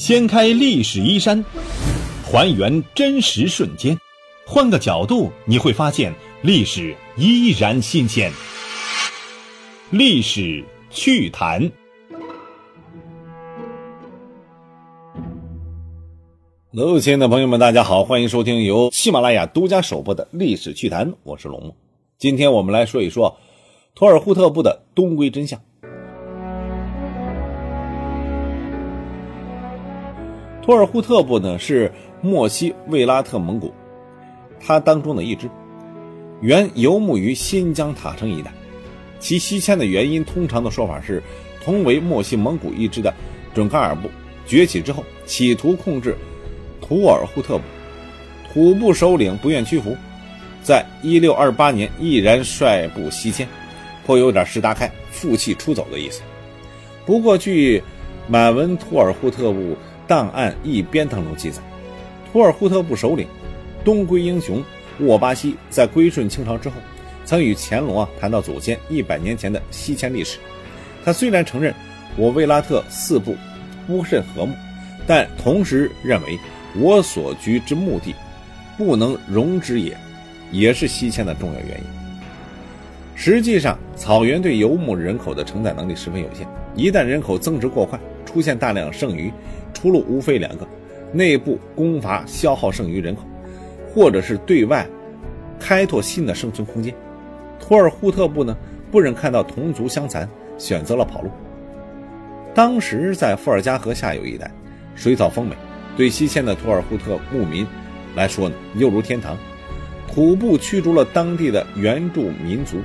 掀开历史衣衫，还原真实瞬间，换个角度你会发现历史依然新鲜。历史趣谈。各位亲爱的朋友们，大家好，欢迎收听由喜马拉雅独家首播的《历史趣谈》，我是龙。今天我们来说一说托尔扈特部的东归真相。托尔扈特部呢是莫西卫拉特蒙古，它当中的一支，原游牧于新疆塔城一带。其西迁的原因，通常的说法是，同为莫西蒙古一支的准噶尔部崛起之后，企图控制。图尔扈特部土部首领不愿屈服，在一六二八年毅然率部西迁，颇有点石达开负气出走的意思。不过，据满文图尔扈特部档案一编当中记载，图尔扈特部首领东归英雄沃巴西在归顺清朝之后，曾与乾隆啊谈到祖先一百年前的西迁历史。他虽然承认我卫拉特四部不甚和睦，但同时认为。我所居之目的，不能容之也，也是西迁的重要原因。实际上，草原对游牧人口的承载能力十分有限，一旦人口增值过快，出现大量剩余，出路无非两个：内部攻伐消耗剩余人口，或者是对外开拓新的生存空间。托尔扈特部呢，不忍看到同族相残，选择了跑路。当时在伏尔加河下游一带，水草丰美。对西迁的图尔扈特牧民来说呢，犹如天堂。土部驱逐了当地的原住民族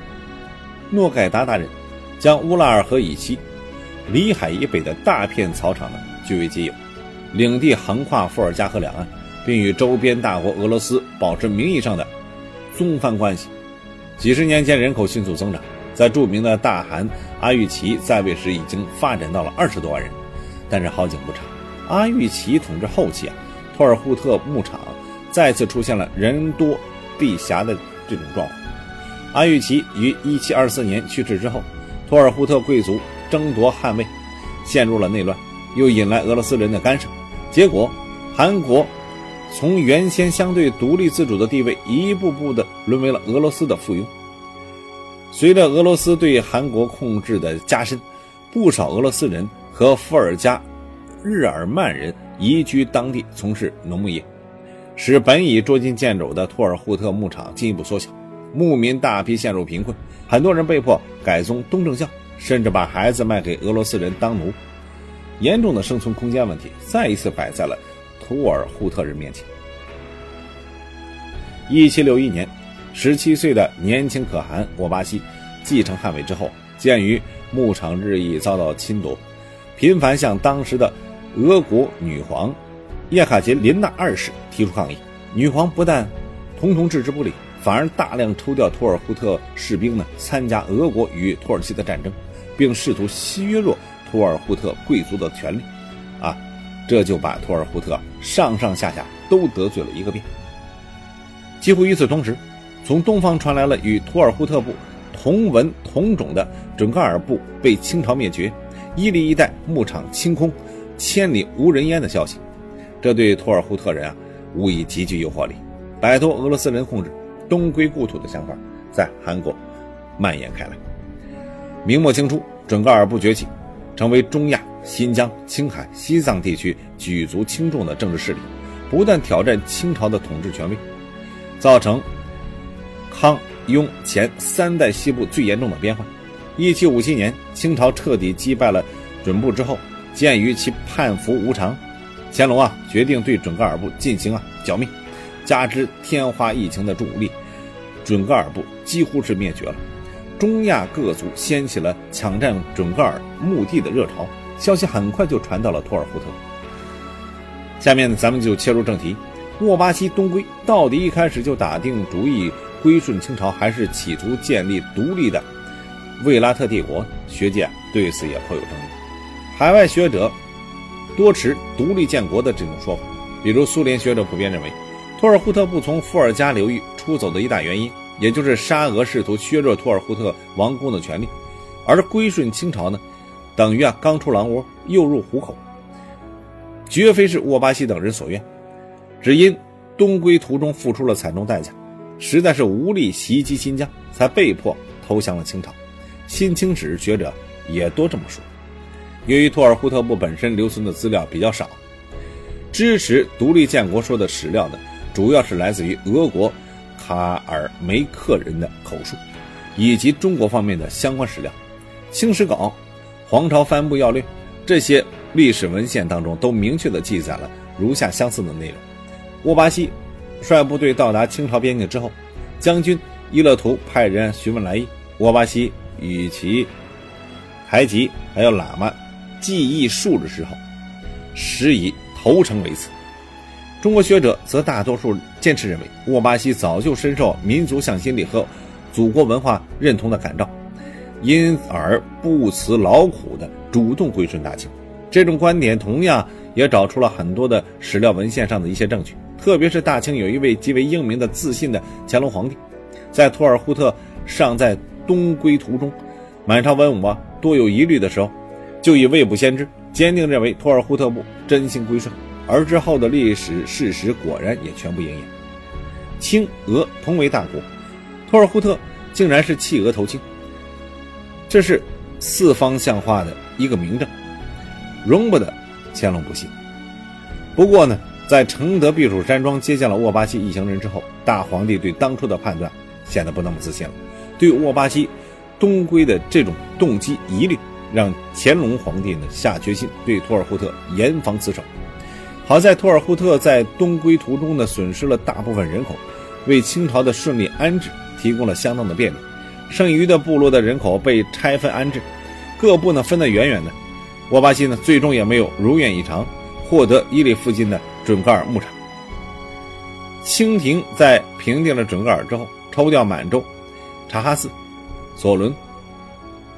诺盖达达人，将乌拉尔河以西、里海以北的大片草场呢据为己有，领地横跨伏尔加河两岸，并与周边大国俄罗斯保持名义上的宗藩关系。几十年间，人口迅速增长，在著名的大汗阿育齐在位时，已经发展到了二十多万人。但是好景不长。阿育齐统治后期啊，托尔扈特牧场再次出现了人多地狭的这种状况。阿育齐于1724年去世之后，托尔扈特贵族争夺汗位，陷入了内乱，又引来俄罗斯人的干涉，结果韩国从原先相对独立自主的地位，一步步的沦为了俄罗斯的附庸。随着俄罗斯对韩国控制的加深，不少俄罗斯人和伏尔加。日耳曼人移居当地从事农牧业，使本已捉襟见肘的托尔扈特牧场进一步缩小，牧民大批陷入贫困，很多人被迫改宗东正教，甚至把孩子卖给俄罗斯人当奴。严重的生存空间问题再一次摆在了图尔扈特人面前。一七六一年，十七岁的年轻可汗沃巴西继承汗位之后，鉴于牧场日益遭到侵夺，频繁向当时的俄国女皇叶卡捷琳娜二世提出抗议，女皇不但统统置之不理，反而大量抽调图尔扈特士兵呢参加俄国与土耳其的战争，并试图削弱图尔扈特贵族的权利，啊，这就把图尔扈特上上下下都得罪了一个遍。几乎与此同时，从东方传来了与图尔扈特部同文同种的准噶尔部被清朝灭绝，伊犁一带牧场清空。千里无人烟的消息，这对图尔扈特人啊，无疑极具诱惑力。摆脱俄罗斯人控制，东归故土的想法在韩国蔓延开来。明末清初，准噶尔部崛起，成为中亚、新疆、青海、西藏地区举足轻重的政治势力，不断挑战清朝的统治权威，造成康、雍、乾三代西部最严重的边患。一七五七年，清朝彻底击败了准部之后。鉴于其叛服无常，乾隆啊决定对准噶尔部进行啊剿灭，加之天花疫情的助力，准噶尔部几乎是灭绝了。中亚各族掀起了抢占准噶尔墓地的热潮，消息很快就传到了托尔扈特。下面呢，咱们就切入正题：沃巴西东归到底一开始就打定主意归顺清朝，还是企图建立独立的卫拉特帝国？学界对此也颇有争议。海外学者多持独立建国的这种说法，比如苏联学者普遍认为，托尔扈特部从伏尔加流域出走的一大原因，也就是沙俄试图削弱托尔扈特王宫的权力，而归顺清朝呢，等于啊刚出狼窝又入虎口。绝非是沃巴西等人所愿，只因东归途中付出了惨重代价，实在是无力袭击新疆，才被迫投降了清朝。新清史学者也都这么说。由于托尔扈特部本身留存的资料比较少，支持独立建国说的史料呢，主要是来自于俄国卡尔梅克人的口述，以及中国方面的相关史料，《清史稿》《皇朝帆布要略》这些历史文献当中都明确的记载了如下相似的内容：沃巴西率部队到达清朝边境之后，将军伊勒图派人询问来意，沃巴西与其台吉还有喇嘛。记忆数日之后，时以投诚为此。中国学者则大多数坚持认为，沃巴西早就深受民族向心力和祖国文化认同的感召，因而不辞劳苦的主动归顺大清。这种观点同样也找出了很多的史料文献上的一些证据，特别是大清有一位极为英明的自信的乾隆皇帝，在托尔扈特尚在东归途中，满朝文武啊多有疑虑的时候。就以未卜先知，坚定认为托尔扈特部真心归顺，而之后的历史事实果然也全部应验。清俄同为大国，托尔扈特竟然是弃俄投清，这是四方向化的一个明证，容不得乾隆不信。不过呢，在承德避暑山庄接见了沃巴西一行人之后，大皇帝对当初的判断显得不那么自信了，对沃巴西东归的这种动机疑虑。让乾隆皇帝呢下决心对托尔扈特严防死守。好在托尔扈特在东归途中呢损失了大部分人口，为清朝的顺利安置提供了相当的便利。剩余的部落的人口被拆分安置，各部呢分得远远的。沃巴西呢最终也没有如愿以偿，获得伊犁附近的准噶尔牧场。清廷在平定了准噶尔之后，抽调满洲、察哈寺、索伦，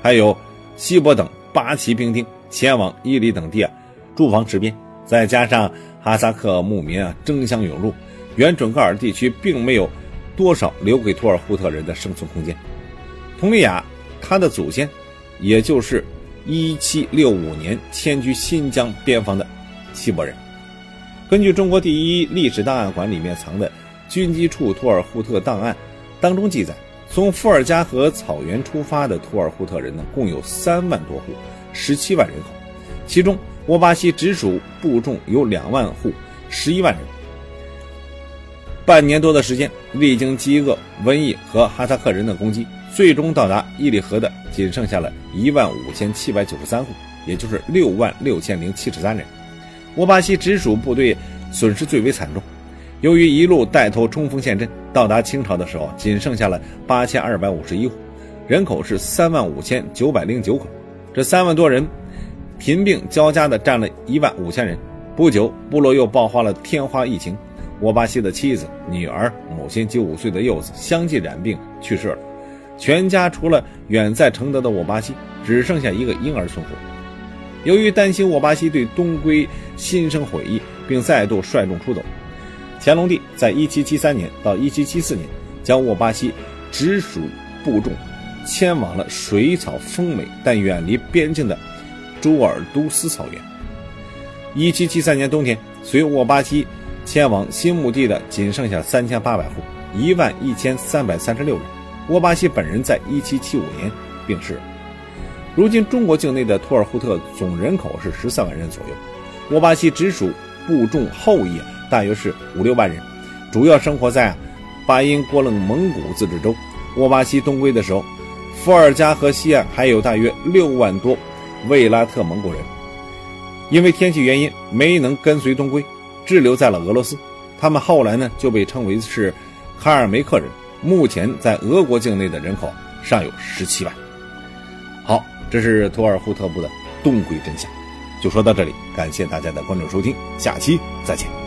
还有。锡伯等八旗兵丁前往伊犁等地啊，驻防持边，再加上哈萨克牧民啊争相涌入，原准噶尔地区并没有多少留给托尔扈特人的生存空间。佟丽娅，他的祖先，也就是1765年迁居新疆边防的锡伯人。根据中国第一历史档案馆里面藏的军机处托尔扈特档案当中记载。从伏尔加河草原出发的托尔扈特人呢，共有三万多户，十七万人口，其中沃巴西直属部众有两万户，十一万人。半年多的时间，历经饥饿、瘟疫和哈萨克人的攻击，最终到达伊犁河的仅剩下了一万五千七百九十三户，也就是六万六千零七十三人。沃巴西直属部队损失最为惨重。由于一路带头冲锋陷阵，到达清朝的时候，仅剩下了八千二百五十一户，人口是三万五千九百零九口。这三万多人，贫病交加的占了一万五千人。不久，部落又爆发了天花疫情，沃巴西的妻子、女儿、母亲及五岁的幼子相继染病去世了。全家除了远在承德的沃巴西，只剩下一个婴儿存活。由于担心沃巴西对东归心生悔意，并再度率众出走。乾隆帝在1773年到1774年，将沃巴西直属部众迁往了水草丰美但远离边境的朱尔都斯草原。1773年冬天，随沃巴西迁往新墓地的仅剩下3800户，1万1336人。沃巴西本人在1775年病逝。如今，中国境内的托尔扈特总人口是13万人左右，沃巴西直属部众后裔。大约是五六万人，主要生活在巴音郭楞蒙古自治州。沃巴西东归的时候，伏尔加河西岸还有大约六万多卫拉特蒙古人，因为天气原因没能跟随东归，滞留在了俄罗斯。他们后来呢就被称为是哈尔梅克人。目前在俄国境内的人口尚有十七万。好，这是土尔扈特部的东归真相，就说到这里，感谢大家的关注收听，下期再见。